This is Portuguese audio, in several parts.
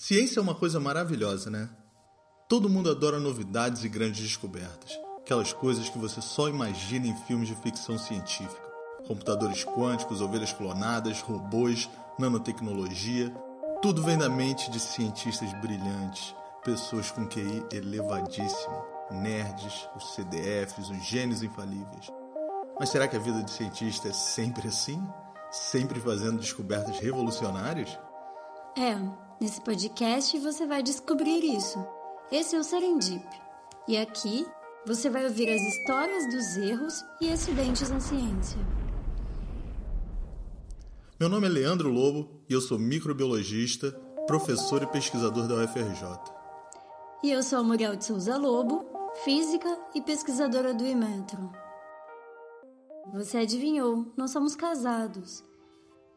Ciência é uma coisa maravilhosa, né? Todo mundo adora novidades e grandes descobertas. Aquelas coisas que você só imagina em filmes de ficção científica. Computadores quânticos, ovelhas clonadas, robôs, nanotecnologia. Tudo vem da mente de cientistas brilhantes, pessoas com QI elevadíssimo, nerds, os CDFs, os gênios infalíveis. Mas será que a vida de cientista é sempre assim? Sempre fazendo descobertas revolucionárias? É, nesse podcast você vai descobrir isso. Esse é o Serendip. E aqui você vai ouvir as histórias dos erros e acidentes na ciência. Meu nome é Leandro Lobo e eu sou microbiologista, professor e pesquisador da UFRJ. E eu sou a Muriel de Souza Lobo, física e pesquisadora do Imetro. Você adivinhou, nós somos casados.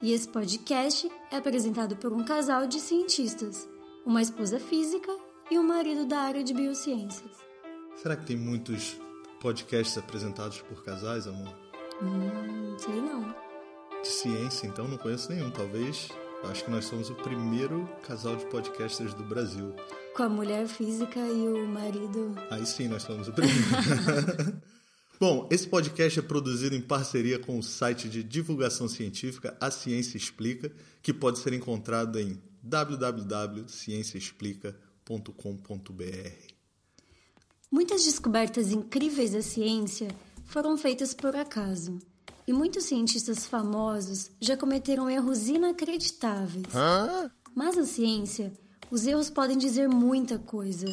E esse podcast é apresentado por um casal de cientistas, uma esposa física e um marido da área de biociências. Será que tem muitos podcasts apresentados por casais, amor? Hum, sei não. De ciência, então, não conheço nenhum. Talvez, acho que nós somos o primeiro casal de podcasters do Brasil. Com a mulher física e o marido. Aí sim, nós somos o primeiro. Bom, esse podcast é produzido em parceria com o site de divulgação científica A Ciência Explica, que pode ser encontrado em www.cienciaexplica.com.br. Muitas descobertas incríveis da ciência foram feitas por acaso. E muitos cientistas famosos já cometeram erros inacreditáveis. Hã? Mas na ciência, os erros podem dizer muita coisa.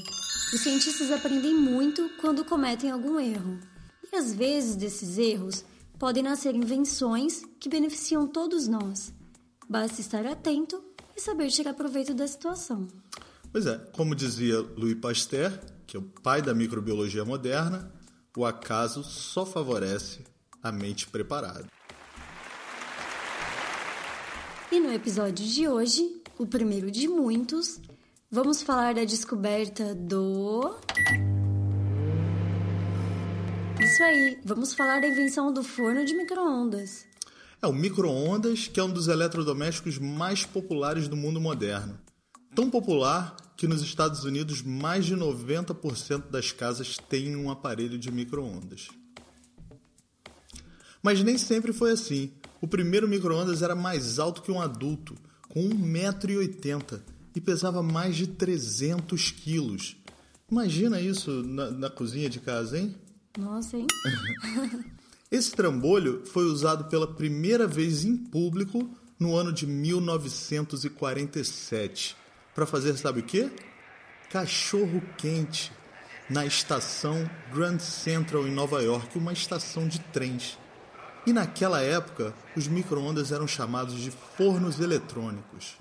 Os cientistas aprendem muito quando cometem algum erro. E às vezes desses erros podem nascer invenções que beneficiam todos nós. Basta estar atento e saber tirar proveito da situação. Pois é, como dizia Louis Pasteur, que é o pai da microbiologia moderna, o acaso só favorece a mente preparada. E no episódio de hoje, o primeiro de muitos, vamos falar da descoberta do isso aí, vamos falar da invenção do forno de microondas. É o microondas, que é um dos eletrodomésticos mais populares do mundo moderno. Tão popular que nos Estados Unidos mais de 90% das casas têm um aparelho de microondas. Mas nem sempre foi assim. O primeiro microondas era mais alto que um adulto, com 1,80m e pesava mais de 300 quilos. Imagina isso na, na cozinha de casa, hein? Nossa, hein? Esse trambolho foi usado pela primeira vez em público no ano de 1947 para fazer sabe o quê? Cachorro quente na estação Grand Central em Nova York, uma estação de trens. E naquela época, os microondas eram chamados de fornos eletrônicos.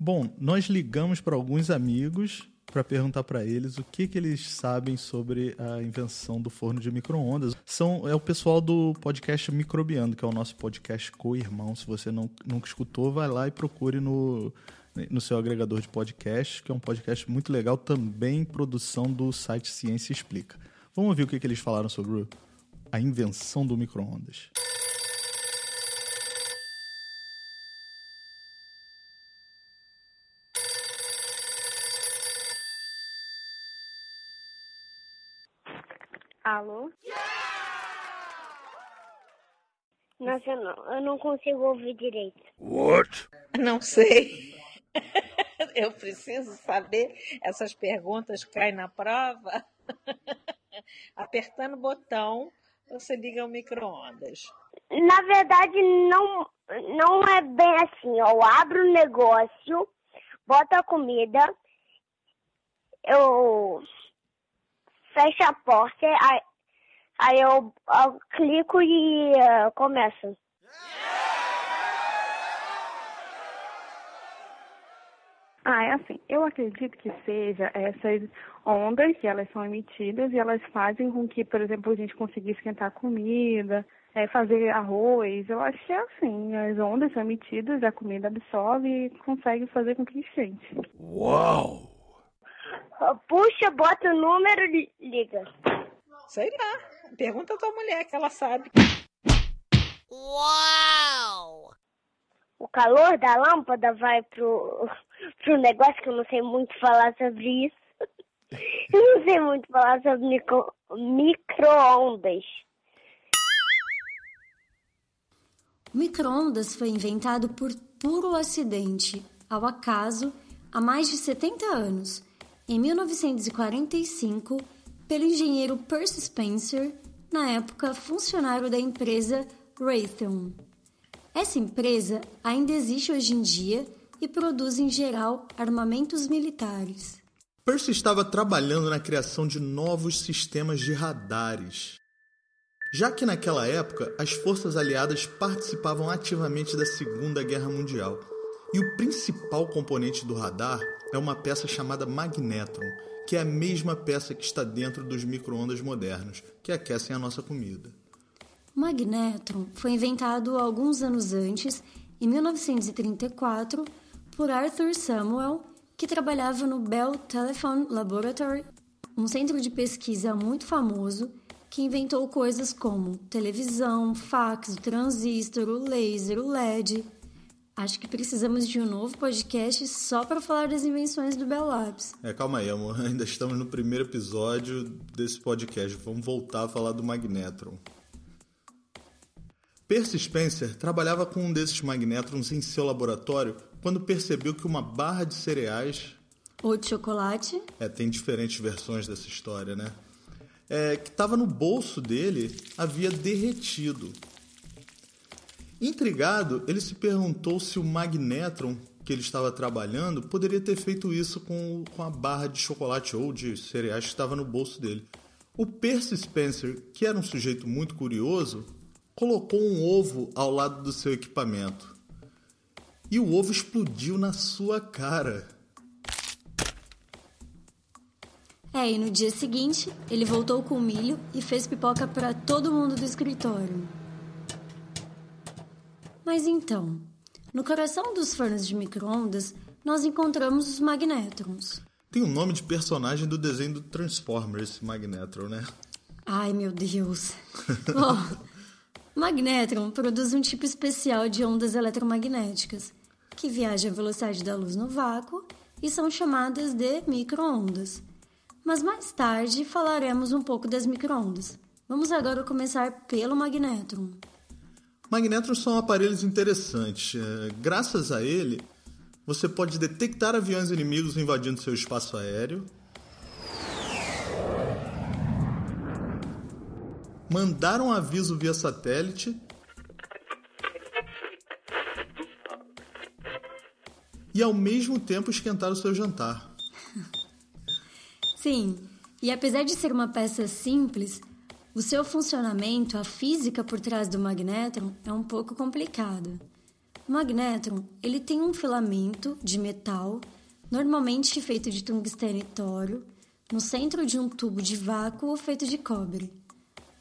Bom, nós ligamos para alguns amigos para perguntar para eles o que, que eles sabem sobre a invenção do forno de microondas. São é o pessoal do podcast Microbiando, que é o nosso podcast co-irmão. Se você não, nunca escutou, vai lá e procure no, no seu agregador de podcast, que é um podcast muito legal, também produção do site Ciência Explica. Vamos ouvir o que, que eles falaram sobre a invenção do microondas. Alô? Nossa, eu não, eu não consigo ouvir direito. What? Não sei. Eu preciso saber. Essas perguntas caem na prova. Apertando o botão, você liga o micro-ondas. Na verdade, não, não é bem assim. Eu abro o negócio, boto a comida, eu fecho a porta, aí, aí eu, eu, clico e uh, começo. Ah, é assim. Eu acredito que seja essas ondas que elas são emitidas e elas fazem com que, por exemplo, a gente consiga esquentar comida, é, fazer arroz. Eu acho que é assim. As ondas são emitidas, a comida absorve e consegue fazer com que esquente. Uau! Puxa, bota o número e liga. Sei lá. Pergunta a tua mulher que ela sabe. Uau! o calor da lâmpada vai pro, pro negócio que eu não sei muito falar sobre isso. Eu não sei muito falar sobre micro, micro-ondas. O micro-ondas foi inventado por puro acidente, ao acaso, há mais de 70 anos, em 1945, pelo engenheiro Percy Spencer, na época funcionário da empresa Raytheon. Essa empresa ainda existe hoje em dia e produz em geral armamentos militares. Percy estava trabalhando na criação de novos sistemas de radares. Já que naquela época as forças aliadas participavam ativamente da Segunda Guerra Mundial. E o principal componente do radar é uma peça chamada magnetron, que é a mesma peça que está dentro dos micro-ondas modernos, que aquecem a nossa comida. Magnetron foi inventado alguns anos antes, em 1934, por Arthur Samuel, que trabalhava no Bell Telephone Laboratory, um centro de pesquisa muito famoso que inventou coisas como televisão, fax, o transistor, o laser, o LED. Acho que precisamos de um novo podcast só para falar das invenções do Bell Labs. É, calma aí, amor. Ainda estamos no primeiro episódio desse podcast. Vamos voltar a falar do magnetron. Percy Spencer trabalhava com um desses magnétrons em seu laboratório quando percebeu que uma barra de cereais. Ou de chocolate. É, tem diferentes versões dessa história, né? É, que estava no bolso dele havia derretido. Intrigado, ele se perguntou se o magnetron que ele estava trabalhando poderia ter feito isso com, com a barra de chocolate ou de cereais que estava no bolso dele. O Percy Spencer, que era um sujeito muito curioso, colocou um ovo ao lado do seu equipamento. E o ovo explodiu na sua cara. É, e no dia seguinte, ele voltou com o milho e fez pipoca para todo mundo do escritório. Mas então, no coração dos fornos de micro-ondas, nós encontramos os magnétrons. Tem o um nome de personagem do desenho do Transformers, Magnetron, né? Ai, meu Deus. Bom, o magnetron produz um tipo especial de ondas eletromagnéticas, que viajam à velocidade da luz no vácuo e são chamadas de microondas. Mas mais tarde falaremos um pouco das microondas. Vamos agora começar pelo magnetron. Magnétrons são aparelhos interessantes. Graças a ele, você pode detectar aviões inimigos invadindo seu espaço aéreo, mandar um aviso via satélite e ao mesmo tempo esquentar o seu jantar. Sim, e apesar de ser uma peça simples, o seu funcionamento, a física por trás do magnétron é um pouco complicada. O magnétron, ele tem um filamento de metal, normalmente feito de tungstênio e tório, no centro de um tubo de vácuo feito de cobre.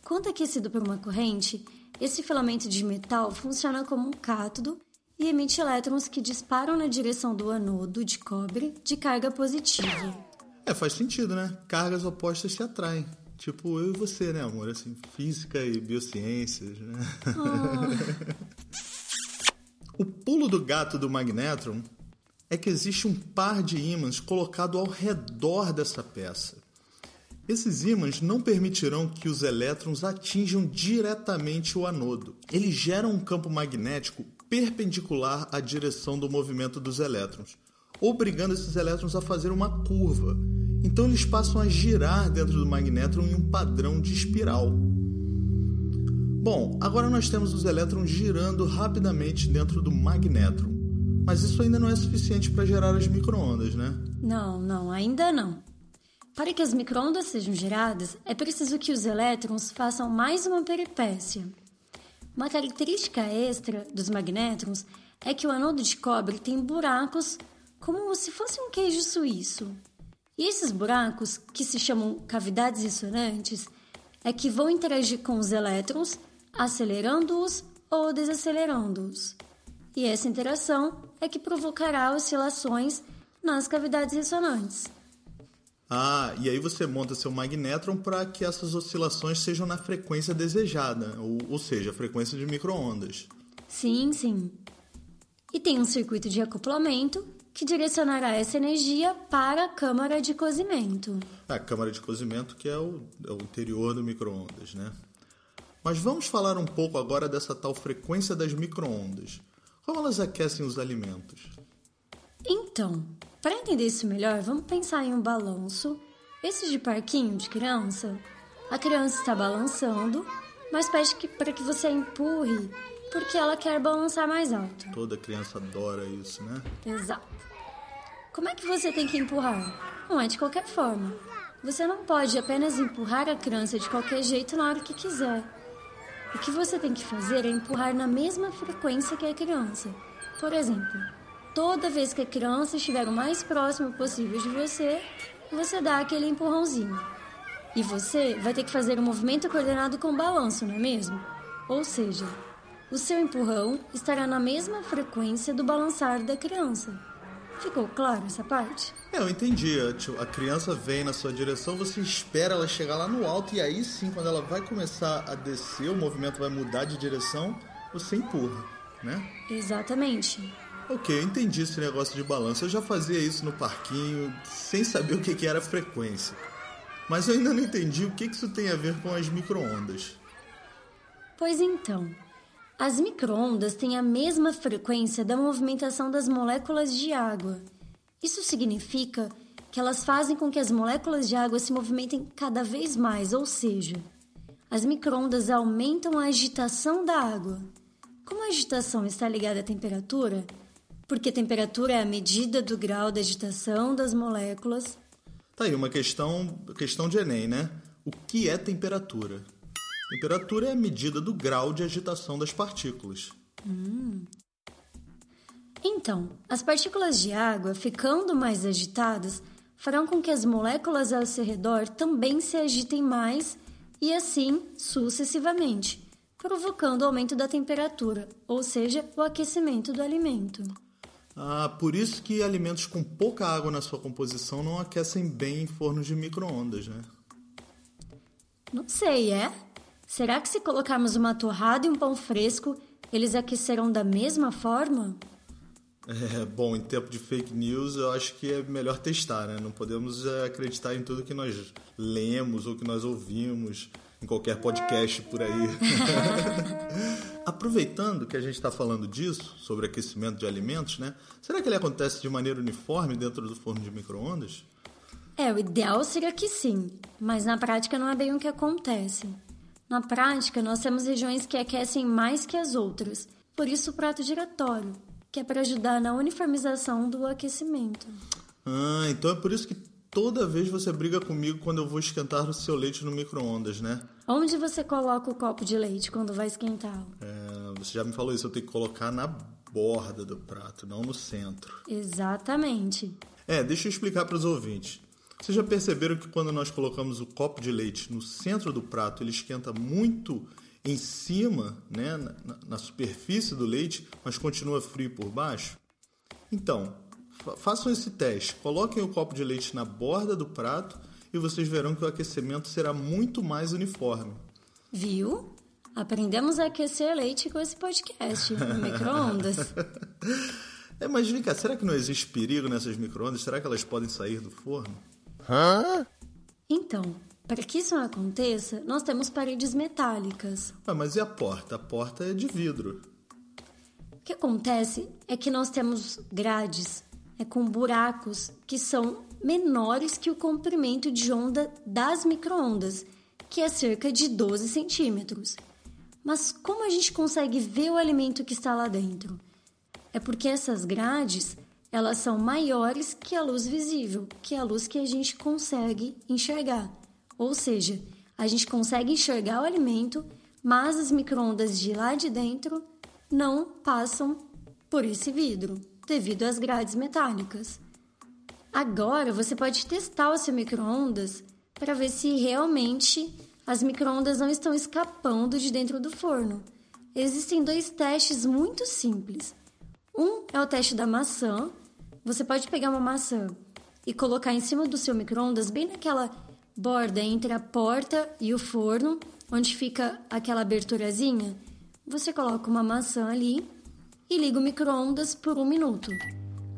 Quando aquecido por uma corrente, esse filamento de metal funciona como um cátodo e emite elétrons que disparam na direção do anodo de cobre de carga positiva. É, faz sentido, né? Cargas opostas se atraem. Tipo eu e você, né, amor? Assim, física e biociências, né? Oh. o pulo do gato do magnetron é que existe um par de ímãs colocado ao redor dessa peça. Esses ímãs não permitirão que os elétrons atinjam diretamente o anodo. Eles geram um campo magnético perpendicular à direção do movimento dos elétrons, obrigando esses elétrons a fazer uma curva então eles passam a girar dentro do magnetron em um padrão de espiral. Bom, agora nós temos os elétrons girando rapidamente dentro do magnetron. Mas isso ainda não é suficiente para gerar as microondas, né? Não, não, ainda não. Para que as microondas sejam geradas, é preciso que os elétrons façam mais uma peripécia. Uma característica extra dos magnétrons é que o anodo de cobre tem buracos como se fosse um queijo suíço. E esses buracos, que se chamam cavidades ressonantes, é que vão interagir com os elétrons, acelerando-os ou desacelerando-os. E essa interação é que provocará oscilações nas cavidades ressonantes. Ah, e aí você monta seu magnétron para que essas oscilações sejam na frequência desejada, ou, ou seja, a frequência de microondas. Sim, sim. e tem um circuito de acoplamento que direcionará essa energia para a câmara de cozimento. A câmara de cozimento que é o, é o interior do micro-ondas, né? Mas vamos falar um pouco agora dessa tal frequência das micro-ondas. Como elas aquecem os alimentos? Então, para entender isso melhor, vamos pensar em um balanço. Esse de parquinho de criança. A criança está balançando, mas pede que, para que você a empurre, porque ela quer balançar mais alto. Toda criança adora isso, né? Exato. Como é que você tem que empurrar? Não é de qualquer forma. Você não pode apenas empurrar a criança de qualquer jeito na hora que quiser. O que você tem que fazer é empurrar na mesma frequência que a criança. Por exemplo, toda vez que a criança estiver o mais próximo possível de você, você dá aquele empurrãozinho. E você vai ter que fazer um movimento coordenado com balanço, não é mesmo? Ou seja, o seu empurrão estará na mesma frequência do balançar da criança. Ficou claro essa parte? Eu entendi. A criança vem na sua direção, você espera ela chegar lá no alto e aí sim, quando ela vai começar a descer, o movimento vai mudar de direção, você empurra, né? Exatamente. Ok, eu entendi esse negócio de balanço. Eu já fazia isso no parquinho sem saber o que era frequência. Mas eu ainda não entendi o que isso tem a ver com as microondas. Pois então, as microondas têm a mesma frequência da movimentação das moléculas de água. Isso significa que elas fazem com que as moléculas de água se movimentem cada vez mais, ou seja, as microondas aumentam a agitação da água. Como a agitação está ligada à temperatura, porque a temperatura é a medida do grau de agitação das moléculas. Tá aí uma questão, questão de Enem, né? O que é temperatura? Temperatura é a medida do grau de agitação das partículas. Hum. Então, as partículas de água, ficando mais agitadas, farão com que as moléculas ao seu redor também se agitem mais e assim sucessivamente, provocando o aumento da temperatura, ou seja, o aquecimento do alimento. Ah, por isso que alimentos com pouca água na sua composição não aquecem bem em fornos de micro-ondas, né? Não sei, é? Será que se colocarmos uma torrada e um pão fresco, eles aquecerão da mesma forma? É, bom, em tempo de fake news, eu acho que é melhor testar, né? Não podemos é, acreditar em tudo que nós lemos ou que nós ouvimos em qualquer podcast por aí. Aproveitando que a gente está falando disso, sobre aquecimento de alimentos, né? Será que ele acontece de maneira uniforme dentro do forno de micro-ondas? É, o ideal seria que sim, mas na prática não é bem o que acontece. Na prática, nós temos regiões que aquecem mais que as outras, por isso o prato giratório, que é para ajudar na uniformização do aquecimento. Ah, então é por isso que toda vez você briga comigo quando eu vou esquentar o seu leite no micro-ondas, né? Onde você coloca o copo de leite quando vai esquentar? É, você já me falou isso, eu tenho que colocar na borda do prato, não no centro. Exatamente. É, deixa eu explicar para os ouvintes. Vocês já perceberam que quando nós colocamos o copo de leite no centro do prato, ele esquenta muito em cima, né, na, na superfície do leite, mas continua frio por baixo? Então, façam esse teste. Coloquem o copo de leite na borda do prato e vocês verão que o aquecimento será muito mais uniforme. Viu? Aprendemos a aquecer leite com esse podcast no micro-ondas. é, mas vem cá, será que não existe perigo nessas micro-ondas? Será que elas podem sair do forno? Hã? Então, para que isso não aconteça, nós temos paredes metálicas. Ah, mas e a porta? A porta é de vidro. O que acontece é que nós temos grades é, com buracos que são menores que o comprimento de onda das microondas, que é cerca de 12 centímetros. Mas como a gente consegue ver o alimento que está lá dentro? É porque essas grades elas são maiores que a luz visível, que é a luz que a gente consegue enxergar. Ou seja, a gente consegue enxergar o alimento, mas as microondas de lá de dentro não passam por esse vidro, devido às grades metálicas. Agora você pode testar o seu microondas para ver se realmente as microondas não estão escapando de dentro do forno. Existem dois testes muito simples. Um é o teste da maçã, você pode pegar uma maçã e colocar em cima do seu micro-ondas, bem naquela borda entre a porta e o forno, onde fica aquela aberturazinha. Você coloca uma maçã ali e liga o micro-ondas por um minuto.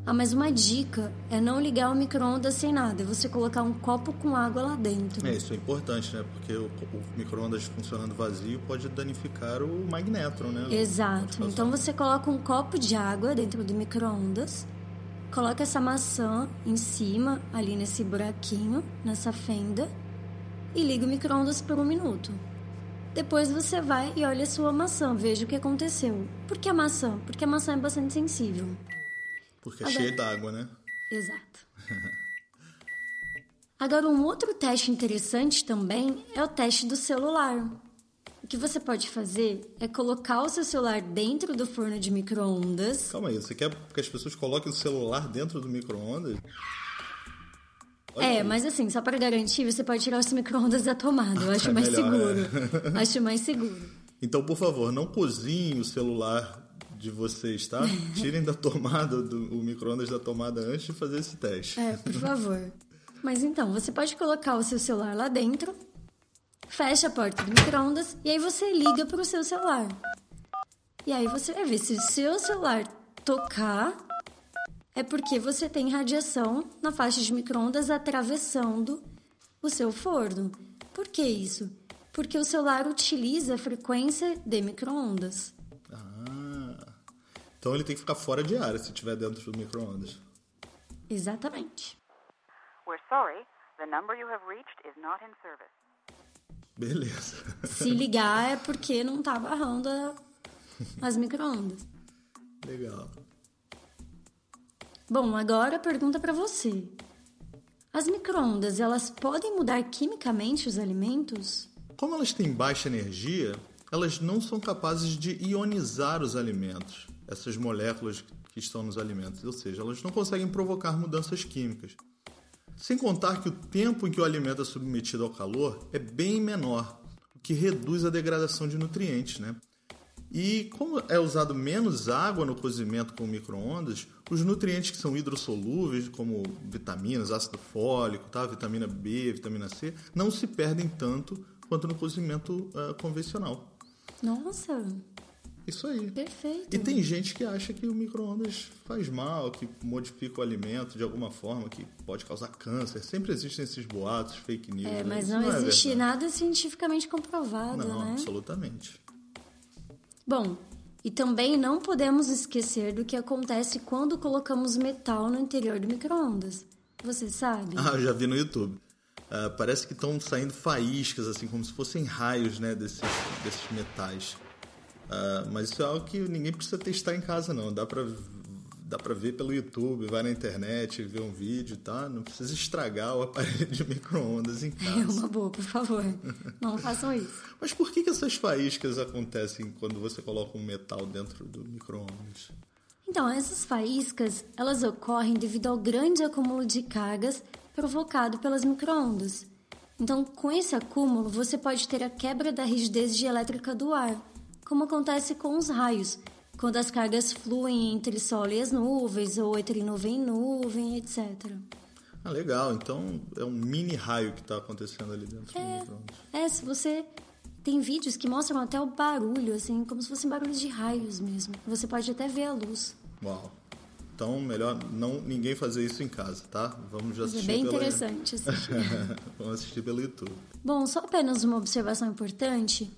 Ah, mas uma dica é não ligar o micro-ondas sem nada, é você colocar um copo com água lá dentro. É, isso é importante, né? Porque o, o micro-ondas funcionando vazio pode danificar o magnétron, né? Exato. Então você coloca um copo de água dentro do micro-ondas, coloca essa maçã em cima, ali nesse buraquinho, nessa fenda, e liga o micro-ondas por um minuto. Depois você vai e olha a sua maçã, veja o que aconteceu. Por que a maçã? Porque a maçã é bastante sensível. Porque é cheio d'água, né? Exato. Agora, um outro teste interessante também é o teste do celular. O que você pode fazer é colocar o seu celular dentro do forno de micro-ondas. Calma aí, você quer que as pessoas coloquem o celular dentro do micro-ondas? É, mas assim, só para garantir, você pode tirar os micro-ondas da tomada. Eu acho É mais melhor, seguro. Acho mais seguro. Então, por favor, não cozinhe o celular de vocês, tá? Tirem da tomada, do, o micro-ondas da tomada antes de fazer esse teste. É, por favor. Mas então, você pode colocar o seu celular lá dentro, fecha a porta do micro-ondas e aí você liga para o seu celular. E aí você vai ver se o seu celular tocar, é porque você tem radiação na faixa de micro-ondas atravessando o seu forno. Por que isso? Porque o celular utiliza a frequência de micro-ondas. Ah, então ele tem que ficar fora de área se estiver dentro do micro-ondas. Exatamente. We're sorry, the number you have reached is not in service. Beleza. Se ligar é porque não tá barrando a- as micro-ondas. Legal. Bom, agora a pergunta para você. As micro-ondas, elas podem mudar quimicamente os alimentos? Como elas têm baixa energia, elas não são capazes de ionizar os alimentos, essas moléculas que estão nos alimentos, ou seja, elas não conseguem provocar mudanças químicas. Sem contar que o tempo em que o alimento é submetido ao calor é bem menor, o que reduz a degradação de nutrientes, né? E como é usado menos água no cozimento com micro-ondas, os nutrientes que são hidrossolúveis, como vitaminas, ácido fólico, tá? vitamina B, vitamina C, não se perdem tanto quanto no cozimento ah, convencional. Nossa, Isso aí. perfeito. E tem gente que acha que o micro-ondas faz mal, que modifica o alimento de alguma forma, que pode causar câncer. Sempre existem esses boatos, fake news. É, né? mas Isso não, é existe verdade. nada cientificamente comprovado, Não, né? absolutamente. Bom, e também não podemos esquecer do que acontece quando colocamos metal no interior do micro-ondas. Você sabe? Ah, eu já vi no YouTube. Ah, parece que estão saindo faíscas, assim, como se fossem raios, né, desses, desses metais. Ah, mas isso é algo que ninguém precisa testar em casa, não. Dá pra, dá pra ver pelo YouTube, vai na internet, ver um vídeo, tá? Não precisa estragar o aparelho de micro-ondas em É casa. uma boa, por favor. Não façam isso. Mas por que, que essas faíscas acontecem quando você coloca um metal dentro do micro-ondas? Então, essas faíscas, elas ocorrem devido ao grande acúmulo de cargas provocado pelas microondas. Então, com esse acúmulo, você pode ter a quebra da rigidez dielétrica do ar, como acontece com os raios, quando as cargas fluem entre solo e as nuvens, ou entre nuvem e nuvem, etc. Ah, legal. Então é um mini raio que está acontecendo ali dentro micro-ondas. É, se você. Tem vídeos que mostram até o barulho, assim, como se fossem barulhos de raios mesmo. Você pode até ver a luz. Uau. Então, melhor não ninguém fazer isso em casa, tá? Vamos já é assistir bem pela... interessante, assim. Vamos assistir pelo YouTube. Bom, só apenas uma observação importante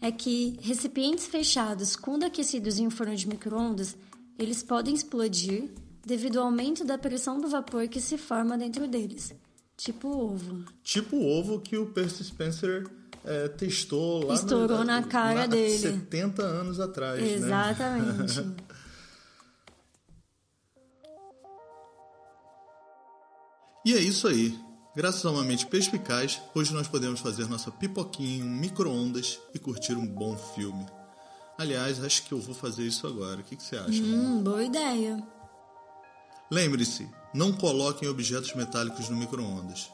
é que recipientes fechados quando aquecidos em um forno de micro-ondas, eles podem explodir devido ao aumento da pressão do vapor que se forma dentro deles, tipo ovo. Tipo o ovo que o Percy Spencer é, testou lá Estourou no, na cara há dele. 70 anos atrás, né? Exatamente. E é isso aí. Graças a uma mente perspicaz, hoje nós podemos fazer nossa pipoquinha em um micro-ondas e curtir um bom filme. Aliás, acho que eu vou fazer isso agora. O que, que você acha? hum, boa ideia. Lembre-se, não coloquem objetos metálicos no micro-ondas.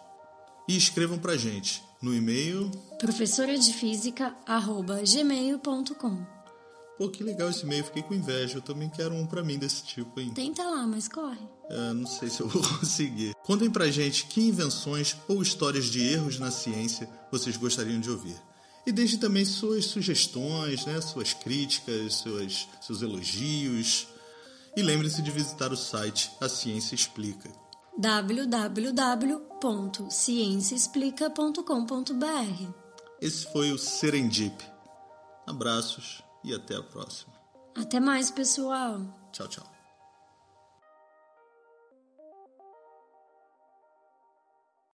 E escrevam pra gente no e-mail. Professora de física, arroba gmail.com. Pô, que legal esse e-mail, fiquei com inveja. Eu também quero um para mim desse tipo, hein? Tenta lá, mas corre. É, não sei se eu vou conseguir. Contem pra gente que invenções ou histórias de erros na ciência vocês gostariam de ouvir. E deixe também suas sugestões, né, suas críticas, suas, seus elogios. E lembre-se de visitar o site A Ciência Explica www.cienciaexplica.com.br Esse foi o Serendip. Abraços e até a próxima. Até mais, pessoal. Tchau, tchau.